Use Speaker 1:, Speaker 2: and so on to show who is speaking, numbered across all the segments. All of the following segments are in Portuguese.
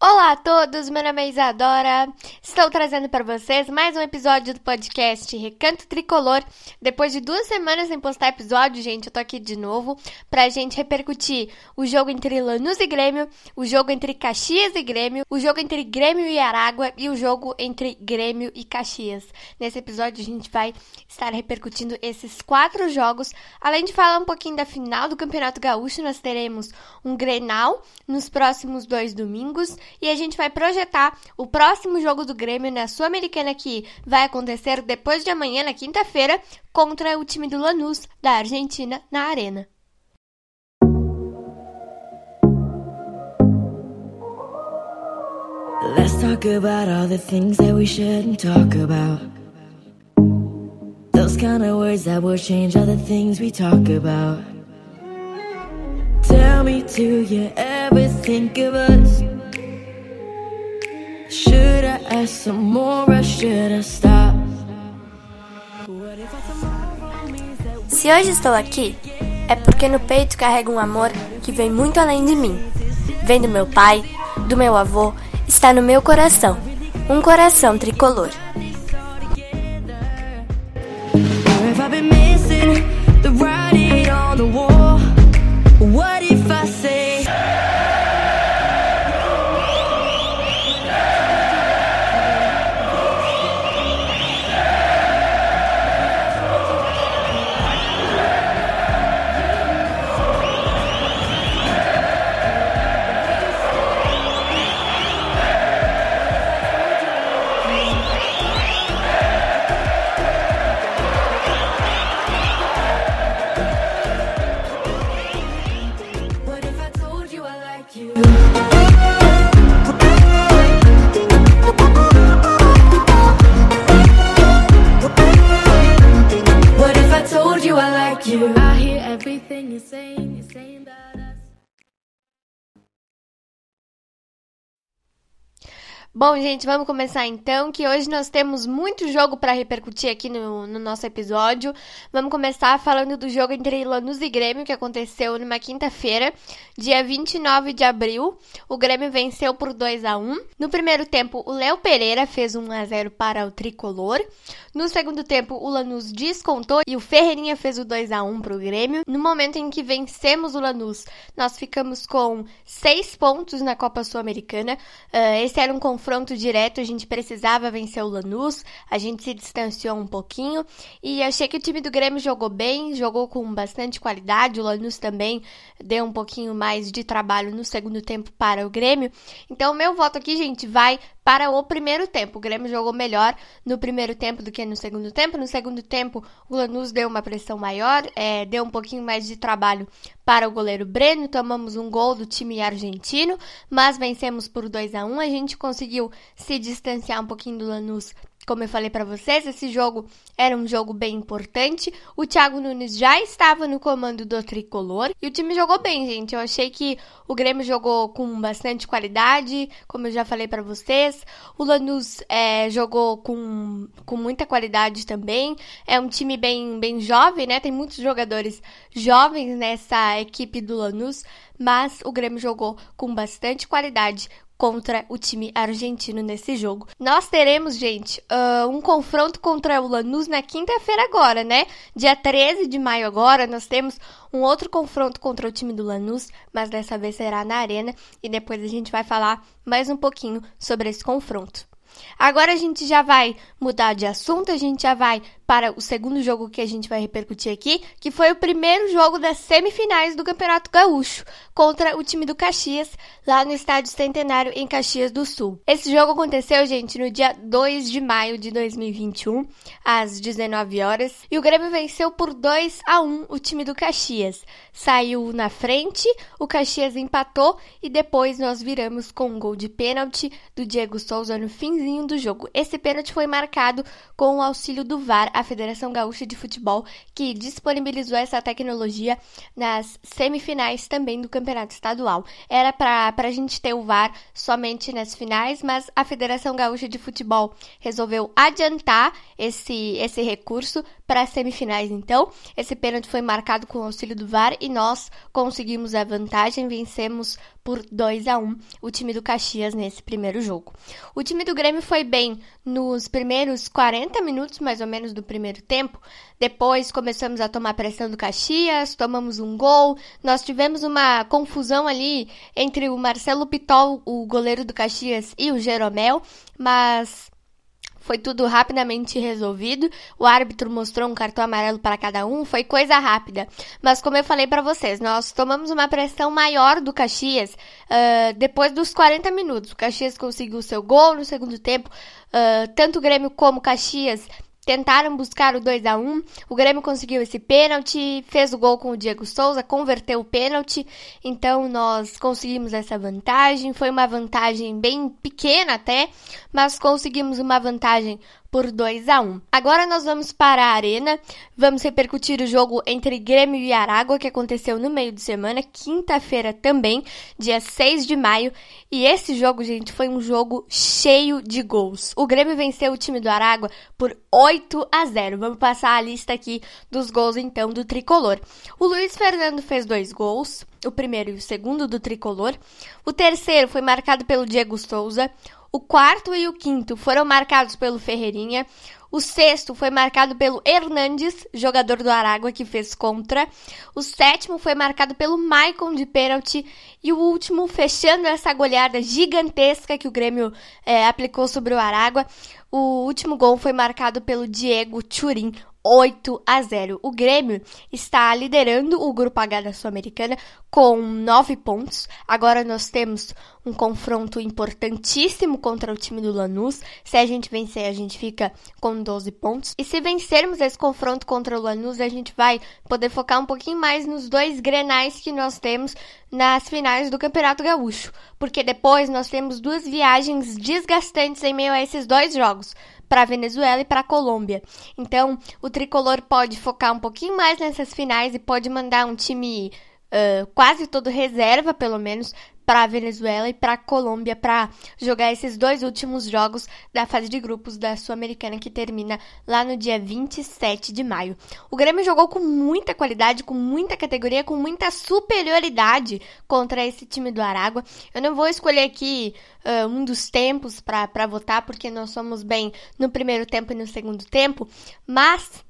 Speaker 1: Olá a todos, meu nome é Isadora. Estou trazendo para vocês mais um episódio do podcast Recanto Tricolor. Depois de duas semanas sem postar episódio, gente, eu tô aqui de novo pra gente repercutir o jogo entre Lanús e Grêmio, o jogo entre Caxias e Grêmio, o jogo entre Grêmio e Aragua e o jogo entre Grêmio e Caxias. Nesse episódio a gente vai estar repercutindo esses quatro jogos. Além de falar um pouquinho da final do Campeonato Gaúcho, nós teremos um Grenal nos próximos dois domingos e a gente vai projetar o próximo jogo do Grêmio na Sul-Americana que vai acontecer depois de amanhã, na quinta-feira, contra o time do Lanús da Argentina na Arena. Let's talk about all the things that we shouldn't talk about. Those kind of words that will change all the things we talk about. Tell me, do you ever think of us? Should I ask some more or should I stop? Se hoje estou aqui, é porque no peito carrego um amor que vem muito além de mim. Vem do meu pai, do meu avô, está no meu coração. Um coração tricolor. Bom, gente, vamos começar então, que hoje nós temos muito jogo para repercutir aqui no, no, nosso episódio. Vamos começar falando do jogo entre Lanús e Grêmio, que aconteceu numa quinta-feira, dia 29 de abril. O Grêmio venceu por 2 a 1 No primeiro tempo, o Léo Pereira fez 1 a 0 para o Tricolor. No segundo tempo, o Lanús descontou e o Ferreirinha fez o 2 a 1 para o Grêmio. No momento em que vencemos o Lanús, nós ficamos com 6 pontos na Copa Sul-Americana. Uh, esse era um confronto confronto direto, a gente precisava vencer o Lanús, a gente se distanciou um pouquinho e achei que o time do Grêmio jogou bem, jogou com bastante qualidade, o Lanús também deu um pouquinho mais de trabalho no segundo tempo para o Grêmio. Então, meu voto aqui, gente, vai para o primeiro tempo. O Grêmio jogou melhor no primeiro tempo do que no segundo tempo. No segundo tempo, o Lanús deu uma pressão maior, é, deu um pouquinho mais de trabalho para o goleiro Breno. Tomamos um gol do time argentino, mas vencemos por 2 a 1 A gente conseguiu se distanciar um pouquinho do Lanús como eu falei para vocês, esse jogo era um jogo bem importante. O Thiago Nunes já estava no comando do tricolor e o time jogou bem, gente. Eu achei que o Grêmio jogou com bastante qualidade, como eu já falei para vocês. O Lanús é, jogou com, com muita qualidade também. É um time bem, bem jovem, né? Tem muitos jogadores jovens nessa equipe do Lanús, mas o Grêmio jogou com bastante qualidade, contra o time argentino nesse jogo. Nós teremos, gente, uh, um confronto contra o Lanús na quinta-feira agora, né? Dia 13 de maio agora, nós temos um outro confronto contra o time do Lanús, mas dessa vez será na Arena e depois a gente vai falar mais um pouquinho sobre esse confronto. Agora a gente já vai mudar de assunto, a gente já vai para o segundo jogo que a gente vai repercutir aqui, que foi o primeiro jogo das semifinais do Campeonato Gaúcho contra o time do Caxias, lá no Estádio Centenário em Caxias do Sul. Esse jogo aconteceu, gente, no dia 2 de maio de 2021, às 19 horas, e o Grêmio venceu por 2 a 1 o time do Caxias. Saiu na frente, o Caxias empatou e depois nós viramos com um gol de pênalti do Diego Souza no finzinho do jogo. Esse pênalti foi marcado com o auxílio do VAR a Federação Gaúcha de Futebol, que disponibilizou essa tecnologia nas semifinais também do Campeonato Estadual. Era para a gente ter o VAR somente nas finais, mas a Federação Gaúcha de Futebol resolveu adiantar esse, esse recurso para as semifinais. Então, esse pênalti foi marcado com o auxílio do VAR e nós conseguimos a vantagem, vencemos por 2 a 1 o time do Caxias nesse primeiro jogo. O time do Grêmio foi bem nos primeiros 40 minutos, mais ou menos, do primeiro tempo. Depois começamos a tomar pressão do Caxias, tomamos um gol. Nós tivemos uma confusão ali entre o Marcelo Pitol, o goleiro do Caxias, e o Jeromel, mas foi tudo rapidamente resolvido. O árbitro mostrou um cartão amarelo para cada um, foi coisa rápida. Mas como eu falei para vocês, nós tomamos uma pressão maior do Caxias uh, depois dos 40 minutos. O Caxias conseguiu seu gol no segundo tempo. Uh, tanto o Grêmio como o Caxias tentaram buscar o 2 a 1 O Grêmio conseguiu esse pênalti, fez o gol com o Diego Souza, converteu o pênalti. Então nós conseguimos essa vantagem. Foi uma vantagem bem pequena até, mas conseguimos uma vantagem por 2 a 1. Agora nós vamos para a arena, vamos repercutir o jogo entre Grêmio e Aragua que aconteceu no meio de semana, quinta-feira também, dia 6 de maio, e esse jogo, gente, foi um jogo cheio de gols. O Grêmio venceu o time do Aragua por 8 a 0. Vamos passar a lista aqui dos gols então do tricolor. O Luiz Fernando fez dois gols, o primeiro e o segundo do tricolor. O terceiro foi marcado pelo Diego Souza. O quarto e o quinto foram marcados pelo Ferreirinha. O sexto foi marcado pelo Hernandes, jogador do Aragua, que fez contra. O sétimo foi marcado pelo Maicon de pênalti. E o último, fechando essa goleada gigantesca que o Grêmio é, aplicou sobre o Aragua, o último gol foi marcado pelo Diego Turin, 8 a 0. O Grêmio está liderando o grupo H da Sul-Americana com 9 pontos. Agora nós temos um confronto importantíssimo contra o time do Lanús. Se a gente vencer, a gente fica com 12 pontos. E se vencermos esse confronto contra o Lanús, a gente vai poder focar um pouquinho mais nos dois grenais que nós temos nas finais do Campeonato Gaúcho, porque depois nós temos duas viagens desgastantes em meio a esses dois jogos para a Venezuela e para a Colômbia. Então, o tricolor pode focar um pouquinho mais nessas finais e pode mandar um time uh, quase todo reserva, pelo menos, para a Venezuela e para a Colômbia para jogar esses dois últimos jogos da fase de grupos da Sul-Americana que termina lá no dia 27 de maio. O Grêmio jogou com muita qualidade, com muita categoria, com muita superioridade contra esse time do Aragua. Eu não vou escolher aqui uh, um dos tempos para votar porque nós somos bem no primeiro tempo e no segundo tempo, mas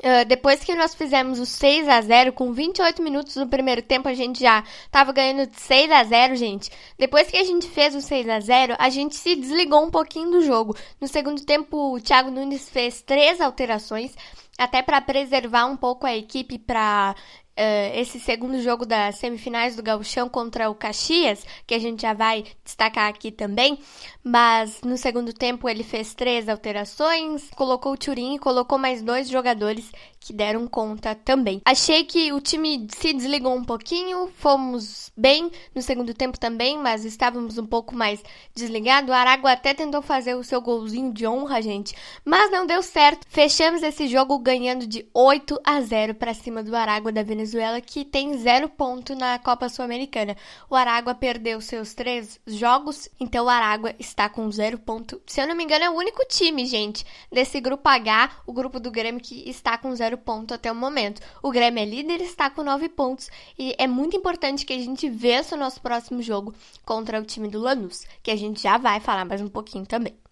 Speaker 1: Uh, depois que nós fizemos o 6 a 0 com 28 minutos no primeiro tempo, a gente já tava ganhando de 6 a 0 gente. Depois que a gente fez o 6 a 0 a gente se desligou um pouquinho do jogo. No segundo tempo, o Thiago Nunes fez três alterações, até para preservar um pouco a equipe para uh, esse segundo jogo das semifinais do Gauchão contra o Caxias, que a gente já vai destacar aqui também. Mas no segundo tempo ele fez três alterações, colocou o Turin e colocou mais dois jogadores que deram conta também. Achei que o time se desligou um pouquinho, fomos bem no segundo tempo também, mas estávamos um pouco mais desligados. O Aragua até tentou fazer o seu golzinho de honra, gente, mas não deu certo. Fechamos esse jogo ganhando de 8 a 0 para cima do Aragua da Venezuela Venezuela, que tem zero ponto na Copa Sul-Americana. O Aragua perdeu seus três jogos, então o Aragua está com zero ponto. Se eu não me engano, é o único time, gente, desse grupo H, o grupo do Grêmio, que está com zero ponto até o momento. O Grêmio é líder, está com nove pontos, e é muito importante que a gente vença o nosso próximo jogo contra o time do Lanús, que a gente já vai falar mais um pouquinho também.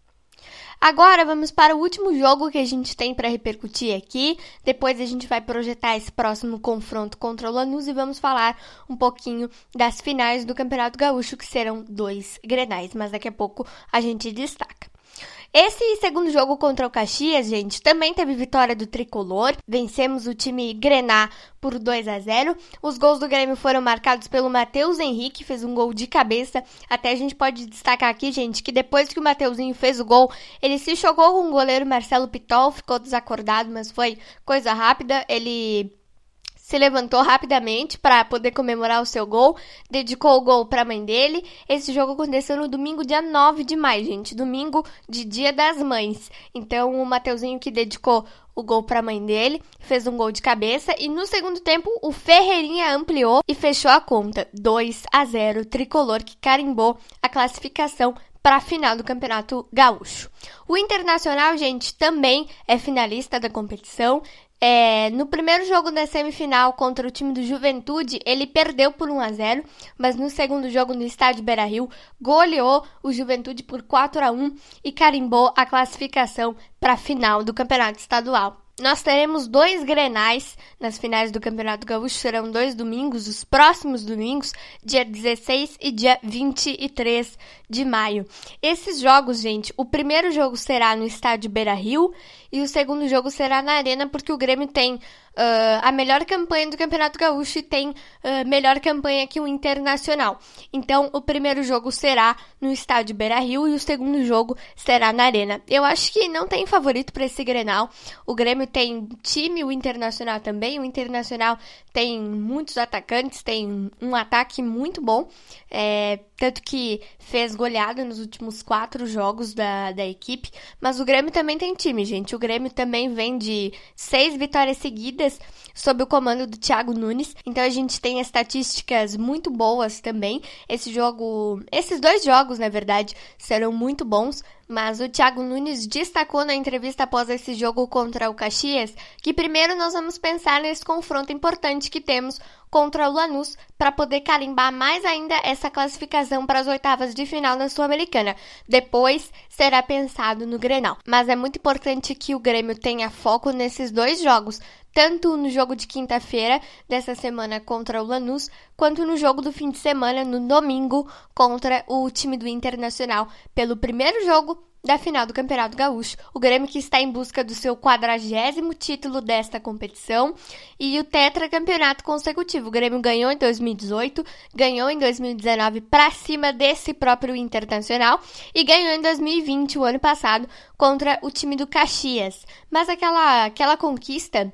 Speaker 1: Agora vamos para o último jogo que a gente tem para repercutir aqui. Depois a gente vai projetar esse próximo confronto contra o Lanús e vamos falar um pouquinho das finais do Campeonato Gaúcho, que serão dois grenais, mas daqui a pouco a gente destaca. Esse segundo jogo contra o Caxias, gente, também teve vitória do tricolor. Vencemos o time Grená por 2 a 0. Os gols do Grêmio foram marcados pelo Matheus Henrique, fez um gol de cabeça. Até a gente pode destacar aqui, gente, que depois que o Mateuzinho fez o gol, ele se chocou com o goleiro Marcelo Pitol, ficou desacordado, mas foi coisa rápida. Ele se levantou rapidamente para poder comemorar o seu gol, dedicou o gol para a mãe dele. Esse jogo aconteceu no domingo, dia 9 de maio, gente, domingo de Dia das Mães. Então, o Mateuzinho que dedicou o gol para a mãe dele, fez um gol de cabeça e no segundo tempo o Ferreirinha ampliou e fechou a conta, 2 a 0, tricolor que carimbou a classificação para a final do Campeonato Gaúcho. O Internacional, gente, também é finalista da competição, É, no primeiro jogo da semifinal contra o time do Juventude, ele perdeu por 1 a 0, mas no segundo jogo no estádio Beira-Rio, goleou o Juventude por 4 a 1 e carimbou a classificação para a final do Campeonato Estadual. Nós teremos dois grenais nas finais do Campeonato Gaúcho, serão dois domingos, os próximos domingos, dia 16 e dia 23 de maio. Esses jogos, gente, o primeiro jogo será no estádio Beira Rio e o segundo jogo será na Arena, porque o Grêmio tem uh, a melhor campanha do Campeonato Gaúcho e tem uh, melhor campanha que o Internacional. Então, o primeiro jogo será no estádio Beira Rio e o segundo jogo será na Arena. Eu acho que não tem favorito para esse Grenal. O Grêmio tem time, o Internacional também. O Internacional tem muitos atacantes, tem um ataque muito bom. É, tanto que fez goleada nos últimos quatro jogos da, da equipe. Mas o Grêmio também tem time, gente. O Grêmio também vem de seis vitórias seguidas sob o comando do Thiago Nunes. Então a gente tem estatísticas muito boas também. Esse jogo, esses dois jogos, na verdade, serão muito bons. Mas o Thiago Nunes destacou na entrevista após esse jogo contra o Caxias que primeiro nós vamos pensar nesse confronto importante que temos contra o Lanús para poder carimbar mais ainda essa classificação para as oitavas de final da Sul-Americana. Depois será pensado no Grenal. Mas é muito importante que o Grêmio tenha foco nesses dois jogos, tanto no jogo de quinta-feira dessa semana contra o Lanús, quanto no jogo do fim de semana no domingo contra o time do Internacional pelo primeiro jogo da final do Campeonato Gaúcho. O Grêmio que está em busca do seu quadragésimo título desta competição e o tetracampeonato consecutivo. O Grêmio ganhou em 2018, ganhou em 2019 para cima desse próprio Internacional e ganhou em 2020, o ano passado, contra o time do Caxias. Mas aquela, aquela conquista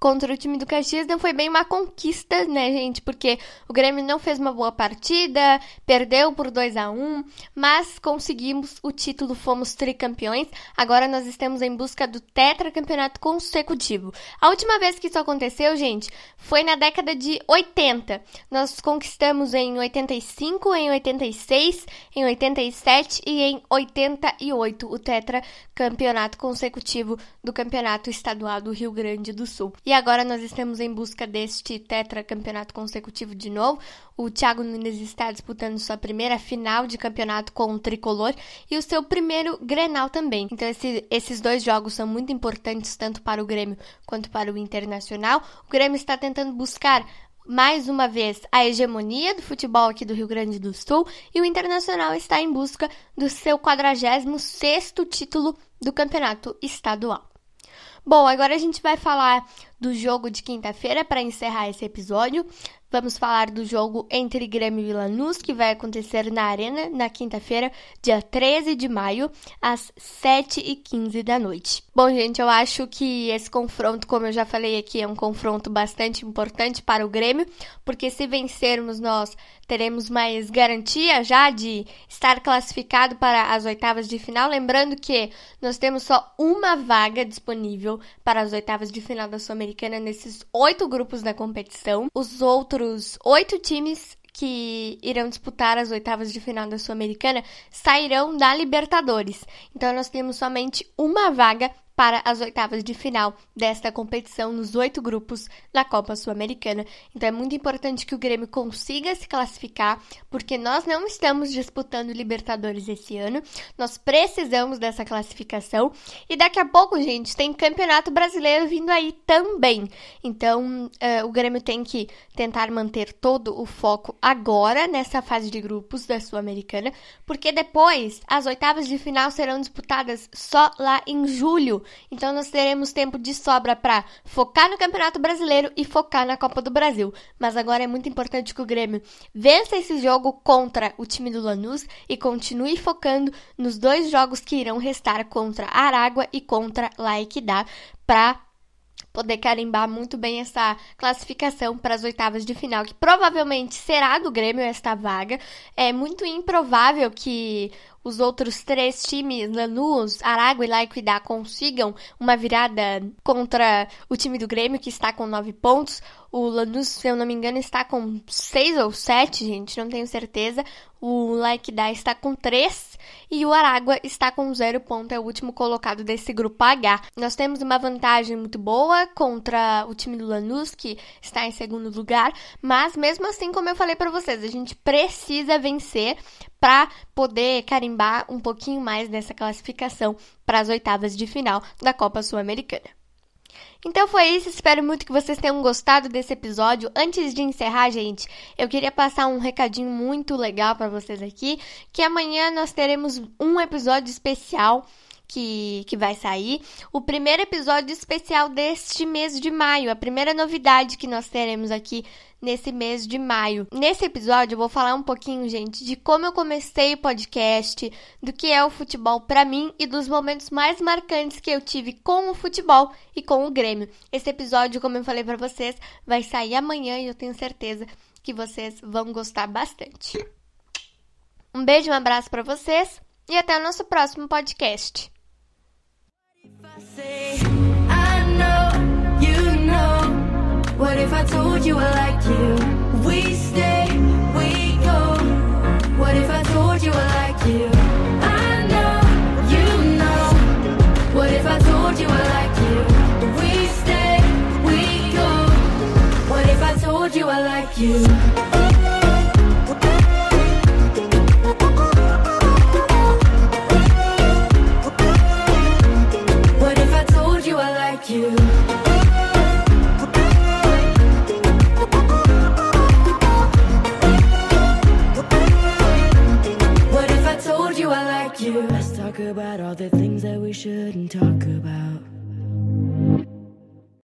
Speaker 1: contra o time do Caxias não foi bem uma conquista, né, gente? Porque o Grêmio não fez uma boa partida, perdeu por 2 a 1 mas conseguimos o título, fomos tricampeões. Agora nós estamos em busca do tetracampeonato consecutivo. A última vez que isso aconteceu, gente, foi na década de 80. Nós conquistamos em 85, em 86, em 87 e em 88 o tetracampeonato consecutivo do Campeonato Estadual do Rio Grande do Sul. E agora nós estamos em busca deste tetracampeonato consecutivo de novo. O Thiago Nunes está disputando sua primeira final de campeonato com o tricolor e o seu primeiro Grenal também. Então esse, esses dois jogos são muito importantes tanto para o Grêmio quanto para o Internacional. O Grêmio está tentando buscar mais uma vez a hegemonia do futebol aqui do Rio Grande do Sul e o Internacional está em busca do seu 46º título do campeonato estadual. Bom, agora a gente vai falar do jogo de quinta-feira para encerrar esse episódio. Vamos falar do jogo entre Grêmio e Lanús, que vai acontecer na Arena na quinta-feira, dia 13 de maio, às 7h15 da noite. Bom, gente, eu acho que esse confronto, como eu já falei aqui, é um confronto bastante importante para o Grêmio, porque se vencermos, nós teremos mais garantia já de estar classificado para as oitavas de final. Lembrando que nós temos só uma vaga disponível para as oitavas de final da Sul-Americana nesses oito grupos da competição. Os outros oito times que irão disputar as oitavas de final da Sul-Americana sairão da Libertadores. Então nós temos somente uma vaga para as oitavas de final desta competição nos oito grupos da Copa Sul-Americana. Então é muito importante que o Grêmio consiga se classificar, porque nós não estamos disputando Libertadores esse ano. Nós precisamos dessa classificação. E daqui a pouco, gente, tem Campeonato Brasileiro vindo aí também. Então uh, o Grêmio tem que tentar manter todo o foco agora nessa fase de grupos da Sul-Americana, porque depois as oitavas de final serão disputadas só lá em julho. Então nós teremos tempo de sobra para focar no Campeonato Brasileiro e focar na Copa do Brasil. Mas agora é muito importante que o Grêmio vença esse jogo contra o time do Lanús e continue focando nos dois jogos que irão restar contra Aragua e contra La para poder carimbar muito bem essa classificação para as oitavas de final, que provavelmente será do Grêmio esta vaga. É muito improvável que os outros três times, Lanús, Aragua e Laiquidá, consigam uma virada contra o time do Grêmio, que está com nove pontos. O Lanús, se eu não me engano, está com 6 ou 7, gente, não tenho certeza. O Laikidá está com 3 e o Aragua está com 0 ponto, é o último colocado desse grupo H. Nós temos uma vantagem muito boa contra o time do Lanús, que está em segundo lugar, mas mesmo assim, como eu falei para vocês, a gente precisa vencer para poder carimbar um pouquinho mais dessa classificação para as oitavas de final da Copa Sul-Americana. Então foi isso, espero muito que vocês tenham gostado desse episódio. Antes de encerrar, gente, eu queria passar um recadinho muito legal para vocês aqui, que amanhã nós teremos um episódio especial que, que vai sair. O primeiro episódio especial deste mês de maio, a primeira novidade que nós teremos aqui nesse mês de maio. Nesse episódio eu vou falar um pouquinho, gente, de como eu comecei o podcast, do que é o futebol para mim e dos momentos mais marcantes que eu tive com o futebol e com o Grêmio. Esse episódio, como eu falei para vocês, vai sair amanhã e eu tenho certeza que vocês vão gostar bastante. Um beijo, um abraço para vocês e até o nosso próximo podcast. What if I told you I like you? We stay, we go. What if I told you I like you? I know, you know. What if I told you I like you? We stay, we go. What if I told you I like you?